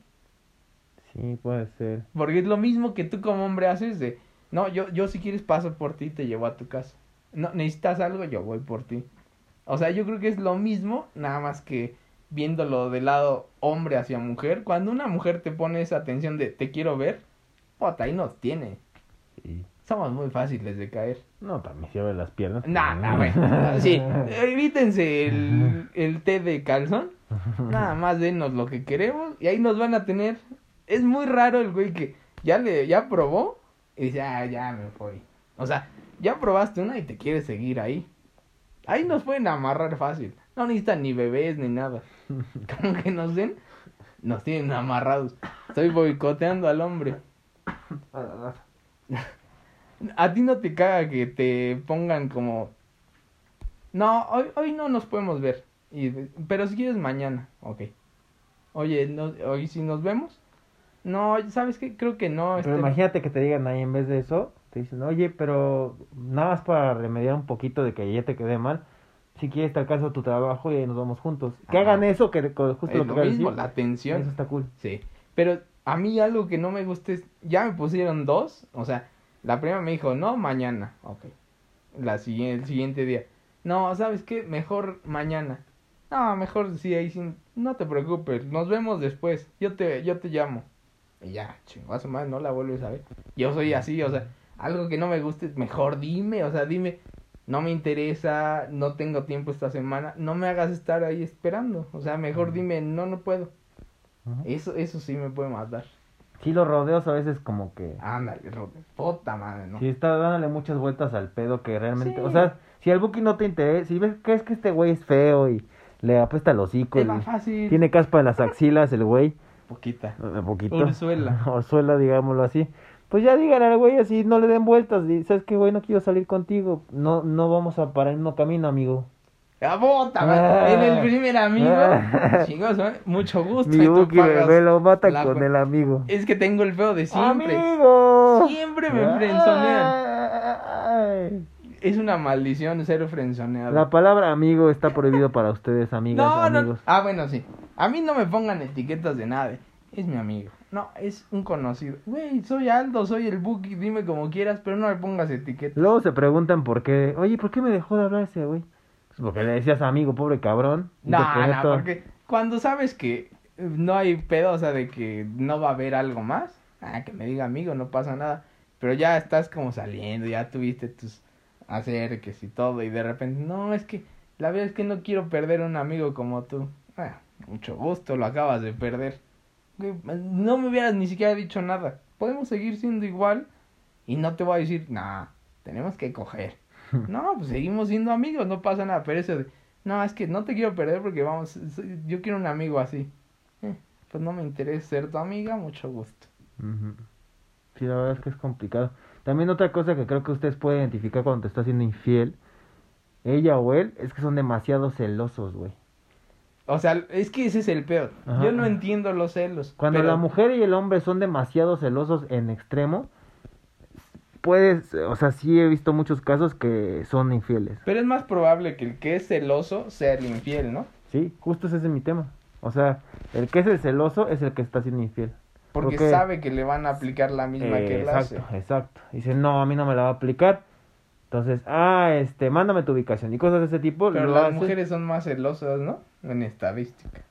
Sí, puede ser. Porque es lo mismo que tú como hombre haces de, no, yo, yo si quieres paso por ti y te llevo a tu casa. No, necesitas algo, yo voy por ti. O sea, yo creo que es lo mismo, nada más que viéndolo del lado hombre hacia mujer. Cuando una mujer te pone esa atención de te quiero ver, puta, ahí nos tiene. Sí. Somos muy fáciles de caer. No, también se las piernas. Nah, nah, bueno. Sí, evítense el, el té de calzón. Nada más denos lo que queremos y ahí nos van a tener. Es muy raro el güey que ya le ya probó y dice, ah, ya me fui. O sea, ya probaste una y te quieres seguir ahí. Ahí nos pueden amarrar fácil. No necesitan ni bebés ni nada. Como que nos den, nos tienen amarrados. Estoy boicoteando al hombre. A ti no te caga que te pongan como... No, hoy, hoy no nos podemos ver. Y, pero si quieres mañana, ok. Oye, no- hoy sí nos vemos. No, ¿sabes qué? Creo que no. Pero este, imagínate que te digan ahí en vez de eso, te dicen, oye, pero nada más para remediar un poquito de que ya te quedé mal, si quieres te alcanzo tu trabajo y ahí nos vamos juntos. Que Ajá. hagan eso, que justo es lo que lo mismo, decir. la atención. Eso está cool. Sí. Pero a mí algo que no me gusta es... Ya me pusieron dos. O sea, la primera me dijo, no, mañana. Ok. La siguiente, el siguiente día. No, ¿sabes qué? Mejor mañana. No, mejor sí, ahí sí. No te preocupes. Nos vemos después. Yo te, yo te llamo. Y ya, chingazo más, no la vuelves a ver. Yo soy así, o sea, algo que no me guste, mejor dime, o sea, dime, no me interesa, no tengo tiempo esta semana, no me hagas estar ahí esperando. O sea, mejor dime, no, no puedo. Eso, eso sí me puede matar. Sí, los rodeos a veces como que... Ándale, Robert. Puta madre, ¿no? Si está dándole muchas vueltas al pedo que realmente... Sí. O sea, si al Buki no te interesa, si ves que es que este güey es feo y le apesta el hocico va fácil. tiene caspa en las axilas el güey, Poquita. un poquito. Ursuela. Orzuela, digámoslo así. Pues ya díganle al güey así, no le den vueltas. Y, ¿Sabes qué, güey? No quiero salir contigo. No no vamos a parar en un camino, amigo. ¡Ah, puta madre! Ah. En el primer amigo. Ah. ¿eh? mucho gusto. Mi Buki me, lo mata la con el amigo. Es que tengo el feo de siempre. ¡Amigo! Siempre me frenzonean. Ay. Es una maldición ser frenzoneado. La palabra amigo está prohibido para ustedes, amigas, no, no. amigos. Ah, bueno, sí. A mí no me pongan etiquetas de nada. es mi amigo. No, es un conocido. Güey, soy Aldo, soy el Buki, dime como quieras, pero no me pongas etiqueta. Luego se preguntan por qué, oye, ¿por qué me dejó de hablar ese güey? Porque le decías amigo, pobre cabrón. No, no, porque cuando sabes que no hay pedo, o sea, de que no va a haber algo más, ah, que me diga amigo, no pasa nada. Pero ya estás como saliendo, ya tuviste tus acerques y todo, y de repente, no, es que la verdad es que no quiero perder un amigo como tú. Ah, mucho gusto, lo acabas de perder. No me hubieras ni siquiera dicho nada. Podemos seguir siendo igual y no te voy a decir, nah, tenemos que coger. No, pues seguimos siendo amigos, no pasa nada. Pero eso de, no, es que no te quiero perder porque vamos, yo quiero un amigo así. Eh, pues no me interesa ser tu amiga, mucho gusto. Sí, la verdad es que es complicado. También otra cosa que creo que ustedes pueden identificar cuando te está haciendo infiel, ella o él, es que son demasiado celosos, güey. O sea, es que ese es el peor. Ajá. Yo no entiendo los celos. Cuando pero- la mujer y el hombre son demasiado celosos en extremo, puedes, o sea, sí he visto muchos casos que son infieles. Pero es más probable que el que es celoso sea el infiel, ¿no? Sí, justo ese es mi tema. O sea, el que es el celoso es el que está siendo infiel. Porque Porque- sabe que le van a aplicar la misma Eh, que él exacto, hace. exacto. Dice, no, a mí no me la va a aplicar. Entonces, ah, este, mándame tu ubicación y cosas de ese tipo. Pero las hace. mujeres son más celosas, ¿no? En estadística.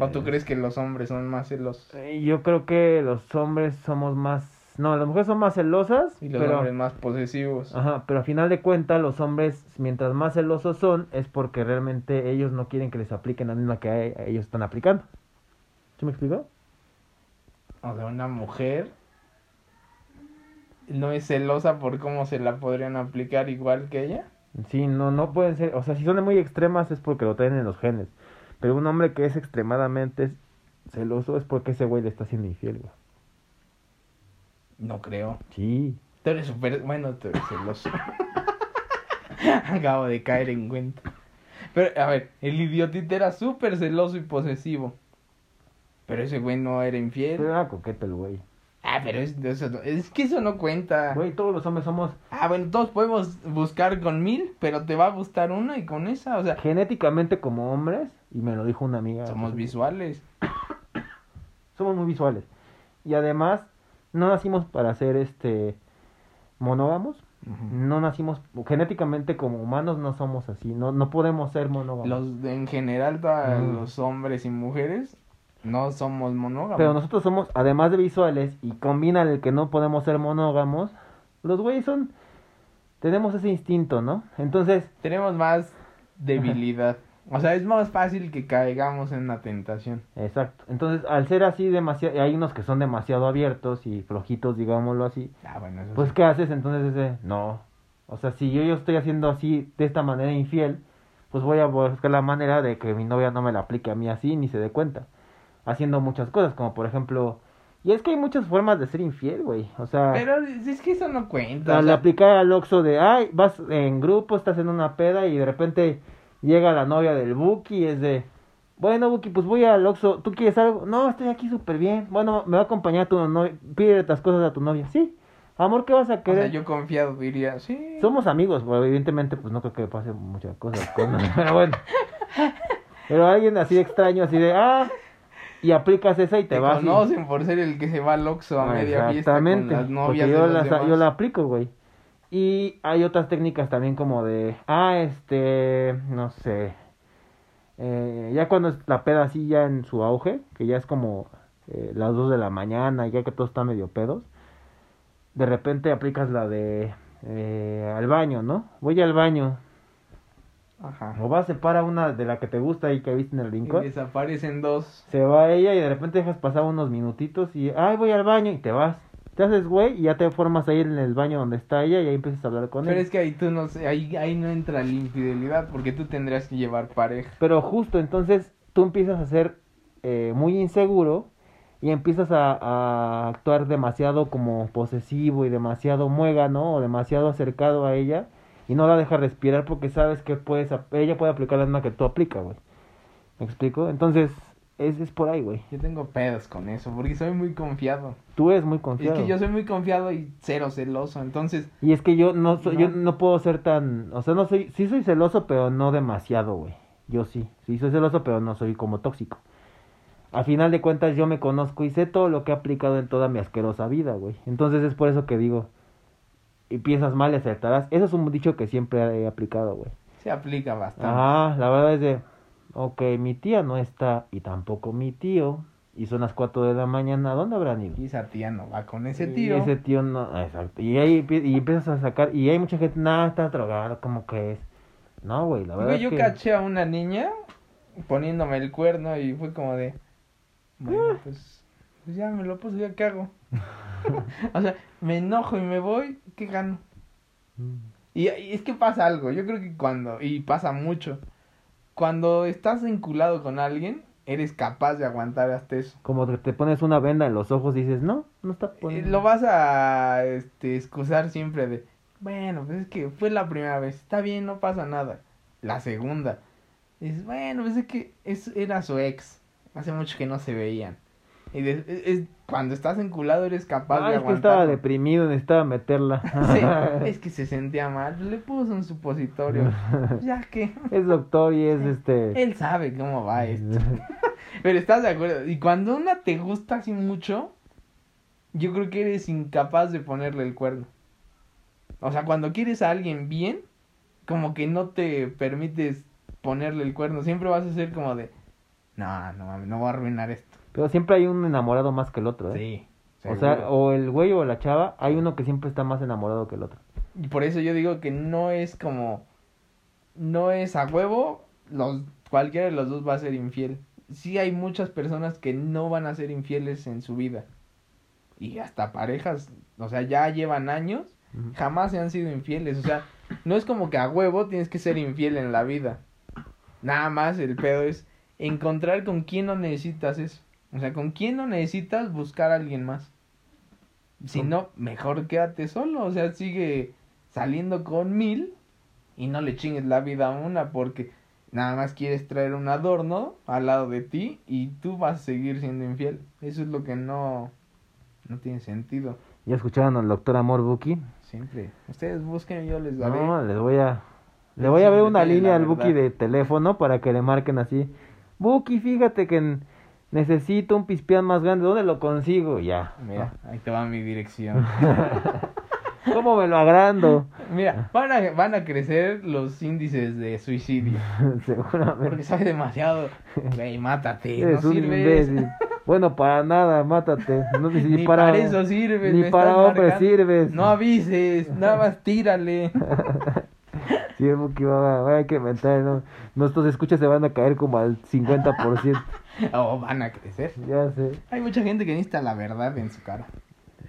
¿O tú Eh, crees que los hombres son más celosos? eh, Yo creo que los hombres somos más... No, las mujeres son más celosas, Y los pero... hombres más posesivos. Ajá, pero a final de cuentas los hombres, mientras más celosos son, es porque realmente ellos no quieren que les apliquen la misma que a- a ellos están aplicando. ¿Sí me explico? O sea, una mujer no es celosa por cómo se la podrían aplicar igual que ella. Sí, no, no pueden ser, o sea, si son muy extremas es porque lo traen en los genes. Pero un hombre que es extremadamente celoso es porque ese güey le está haciendo infiel, güey. No creo. Sí. Tú eres súper... Bueno, tú eres celoso. Acabo de caer en cuenta. Pero, a ver, el idiotito era súper celoso y posesivo. Pero ese güey no era infiel. Pero era coqueto el güey. Ah, pero es, eso es que eso no cuenta. Güey, todos los hombres somos Ah, bueno, todos podemos buscar con mil, pero te va a gustar una y con esa, o sea, genéticamente como hombres, y me lo dijo una amiga. somos pues, visuales. somos muy visuales. Y además, no nacimos para ser este monógamos. No nacimos genéticamente como humanos, no somos así. No, no podemos ser monógamos. Los en general, todos Mm. los hombres y mujeres no somos monógamos. Pero nosotros somos, además de visuales, y combina el que no podemos ser monógamos, los güeyes son. Tenemos ese instinto, ¿no? Entonces, Tenemos más debilidad. O sea, es más fácil que caigamos en una tentación. exacto. Entonces, al ser así demasiado. Hay unos que son demasiado abiertos y flojitos, digámoslo así. Ah, bueno, eso Pues, sí. ¿qué haces entonces ese? No. O sea, si yo, yo estoy haciendo así, de esta manera infiel, pues voy a buscar la manera de que mi novia no me la aplique a mí así ni se dé cuenta. Haciendo muchas cosas, como por ejemplo. Y es que hay muchas formas de ser infiel, güey. O sea, Pero es que eso no cuenta. o al sea, aplicar al Oxxo de, ay, vas en grupo, estás en una peda y de repente llega la novia del Buki y es de, bueno, Buki, pues voy al Oxxo, ¿tú quieres algo? No, estoy aquí súper bien. Bueno, me va a acompañar tu novia, pide estas cosas a tu novia. Sí, amor, ¿qué vas a o querer? sea, yo confiado diría, sí. Somos amigos, pero evidentemente pues no creo que pase muchas cosas con pero bueno. Pero alguien así de extraño, así de ah y aplicas esa y te, te vas. y- conocen por ser el que se va al Oxxo a media fiesta con Exactamente. las novias yo, de los demás. yo la aplico, güey. Y hay otras técnicas también como de ah, este, no sé. Eh, ya cuando es la peda así ya en su auge, que ya es como eh, las 2 de la mañana, ya que todo está medio pedos, de repente aplicas la de eh, al baño, ¿no? Voy al baño. Ajá. O vas, se para una de la que te gusta y que viste en el Y rincón. desaparecen dos. Se va ella y de repente dejas pasar unos minutitos y, ay, voy al baño y te vas. Te haces güey y ya te formas ahí en el baño donde está ella y ahí empiezas a hablar con Pero ella. es que ahí tú no sé, ahí, ahí no entra la infidelidad porque tú tendrías que llevar pareja. Pero justo entonces tú empiezas a ser eh, muy inseguro y empiezas a, a actuar demasiado como posesivo y demasiado muégano o demasiado acercado a ella y no la dejas respirar porque sabes que puedes ella puede aplicar la misma que tú aplicas, güey. ¿Me explico? Entonces, es, es por ahí, güey. Yo tengo pedos con eso porque soy muy confiado. Tú eres muy confiado. Es que yo soy muy confiado y cero celoso, entonces Y es que yo no soy, yo No. no puedo ser tan, o sea, no soy, sí soy celoso, pero no demasiado, güey. Yo sí, sí soy celoso, pero no soy como tóxico. al final de cuentas yo me conozco y sé todo lo que he aplicado en toda mi asquerosa vida, güey. Entonces es por eso que digo, y piensas mal y acertarás. Eso es un dicho que siempre he aplicado, güey. Se aplica bastante. Ajá, la verdad es de, ok, mi tía no está y tampoco mi tío. Y son las 4 de la mañana, ¿a dónde habrán ido? Y esa tía no va con ese Y tío. ese tío no, exacto. Y ahí y empiezas a sacar, y hay mucha gente, nada, está drogado, como que es. No, güey, la verdad Güey, es yo que... caché a una niña poniéndome el cuerno y fue como de. Bueno, pues, pues ya me lo puse, ¿ya qué hago? o sea, me enojo y me voy, ¿qué gano? Mm. Y, y es que pasa algo, yo creo que cuando, y pasa mucho, cuando estás vinculado con alguien, eres capaz de aguantar hasta eso. Como que te pones una venda en los ojos y dices, no, no está Eh, poniendo. lo vas a este, excusar siempre de, bueno, pues es que fue la primera vez, está bien, no pasa nada. La segunda, es bueno, pues es que es, era su ex, hace mucho que no se veían. Y de- es, cuando estás enculado eres capaz Ah, de es que estaba aguantar. deprimido, necesitaba meterla. Sí, es que se sentía mal, le puso un supositorio, ya que es doctor y es este... él sabe cómo va esto. Pero estás de acuerdo. Y cuando una te gusta así mucho, yo creo que eres incapaz de ponerle el cuerno. O sea, cuando quieres a alguien bien, como que no te permites ponerle el cuerno. Siempre vas a ser como de, no, no mames, no voy a arruinar esto. Pero siempre hay un enamorado más que el otro, ¿eh? Sí. o sea, o el güey o la chava, hay uno que siempre está más enamorado que el otro. Y por eso yo digo que no es como, no es a huevo, los, cualquiera de los dos va a ser infiel. Sí hay muchas personas que no van a ser infieles en su vida. Y hasta parejas, o sea, ya llevan años, jamás se han sido infieles. O sea, no es como que a huevo tienes que ser infiel en la vida. Nada más el pedo es encontrar con quién no necesitas eso. O sea, con quién no necesitas buscar a alguien más. Si ¿Cómo? no, mejor quédate solo. O sea, sigue saliendo con mil y no le chingues la vida a una porque nada más quieres traer un adorno al lado de ti y tú vas a seguir siendo infiel. Eso es lo que no, no tiene sentido. ¿Ya escucharon al doctor Amor Buki? Siempre. Ustedes busquen y yo les daré. No, les voy a... Le voy a siempre una línea al Buki de teléfono para que le marquen así. Buki, fíjate que n- necesito un pispián más grande. ¿Dónde lo consigo? Ya. Mira, ahí te va mi dirección. ¿Cómo me lo agrando? Mira, van a, van a crecer los índices de suicidio. Porque Seguramente. soy demasiado. Güey, mátate, Eres no un sirves. imbécil. Bueno, para nada, mátate. No, ni, Ni para, eso sirves. Ni para marcando. sirves. No avises, nada más tírale. Sí, el Buki va, hay que inventar, ¿no? Nuestros escuchas se van a caer como al 50%. O van a crecer. ya sé. Hay mucha gente que necesita la verdad en su cara.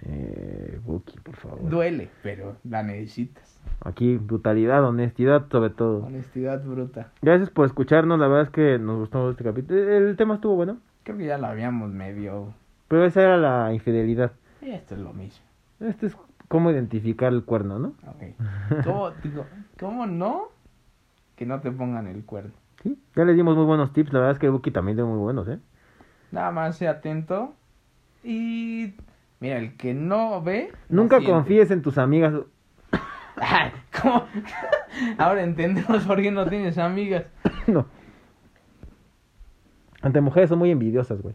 Eh, Buki, por favor. Duele, pero la necesitas. Aquí, brutalidad, honestidad, sobre todo. Honestidad bruta. Gracias por escucharnos, la verdad es que nos gustó este capítulo. El tema estuvo bueno, Creo que ya lo habíamos medio. pero esa era la infidelidad. Esto es lo mismo. Este es cómo identificar el cuerno, ¿no? Ok. ¿Cómo, digo, ¿Cómo no? Que no te pongan el cuerno. Sí, ya les dimos muy buenos tips, la verdad es que el Buki también dio muy buenos, ¿eh? Nada más sé atento. Y. Mira, el que no ve. Nunca confíes en tus amigas. Ay, ¿Cómo? Ahora entendemos por qué no tienes amigas. no. Ante mujeres son muy envidiosas, güey.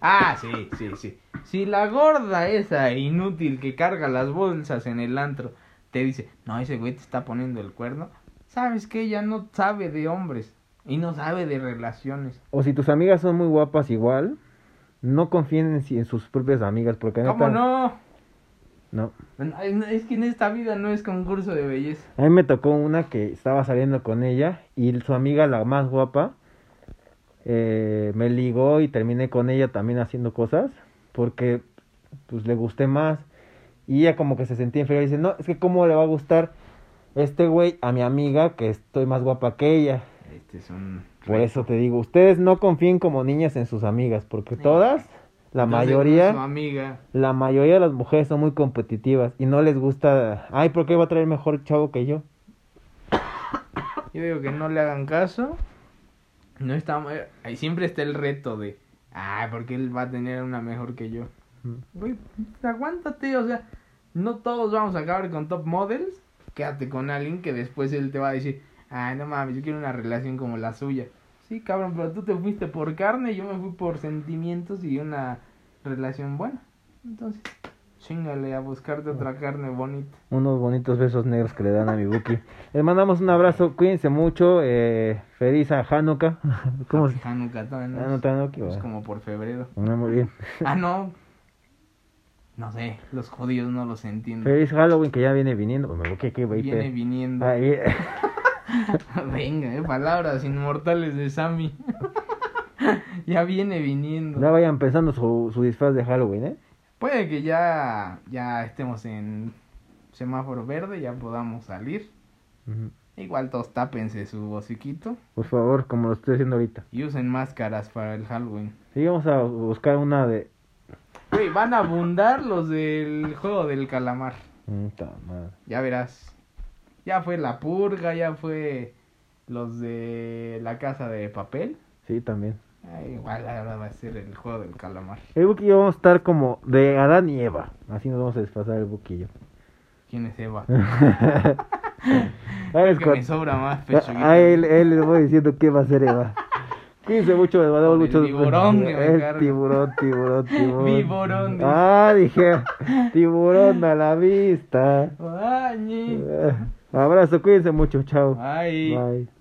Ah, sí, sí, sí. Si la gorda esa inútil que carga las bolsas en el antro te dice, no, ese güey te está poniendo el cuerno, sabes que ella no sabe de hombres y no sabe de relaciones. O si tus amigas son muy guapas igual, no confíen en, en sus propias amigas, porque ¿Cómo no? No. Es que en esta vida no es concurso de belleza. A mí me tocó una que estaba saliendo con ella y su amiga, la más guapa, eh, me ligó y terminé con ella también haciendo cosas porque pues le gusté más y ella como que se sentía inferior y dice, no, es que cómo le va a gustar este güey a mi amiga que estoy más guapa que ella. Este es un... Por eso te digo, ustedes no confíen como niñas en sus amigas porque todas, la Entonces, mayoría... Su amiga. La mayoría de las mujeres son muy competitivas y no les gusta, ay, ¿por qué va a traer mejor chavo que yo? Yo digo que no le hagan caso. No está... Ahí siempre está el reto de... Ay, porque él va a tener una mejor que yo. Güey, aguántate, o sea, no todos vamos a acabar con top models. Quédate con alguien que después él te va a decir, ay, no mames, yo quiero una relación como la suya. Sí, cabrón, pero tú te fuiste por carne, yo me fui por sentimientos y una relación buena. Entonces, chingale a buscarte otra carne bonita. Unos bonitos besos negros que le dan a mi Buki. Les mandamos un abrazo, cuídense mucho. Eh, feliz a Hanukkah. ¿Cómo se Hanukkah también. ¿no? Hanukkah, ¿no? Es bueno. como por febrero. No, muy bien. Ah, no. No sé, los judíos no los entienden. Feliz Halloween que ya viene viniendo. Pues me Buki, qué güey, Viene viniendo. Ahí. Venga, eh, palabras inmortales de Sammy. ya viene viniendo. Ya vayan pensando su, su disfraz de Halloween, ¿eh? Puede que ya, ya estemos en semáforo verde, ya podamos salir. Igual todos tápense su hociquito Por favor, como lo estoy haciendo ahorita. y usen máscaras para el Halloween. Sí, vamos a buscar una de. Güey, van a abundar los del juego del calamar. Madre. Ya verás. Ya fue la purga, ya fue los de la casa de papel. Sí, también. Ah, igual ahora va a ser el juego del calamar. El Buki y yo vamos a estar como de Adán y Eva. Así nos vamos a disfrazar el yo. ¿Quién es Eva? A Es que me sobra más pecho. A él, él le voy diciendo qué va a hacer Eva. Cuídense mucho, les mandamos muchos tiburón El tiburón, tiburón, tiburón. Viborón. Ah, dije, tiburón a la vista. Ay. Abrazo, cuídense mucho, chao. Bye.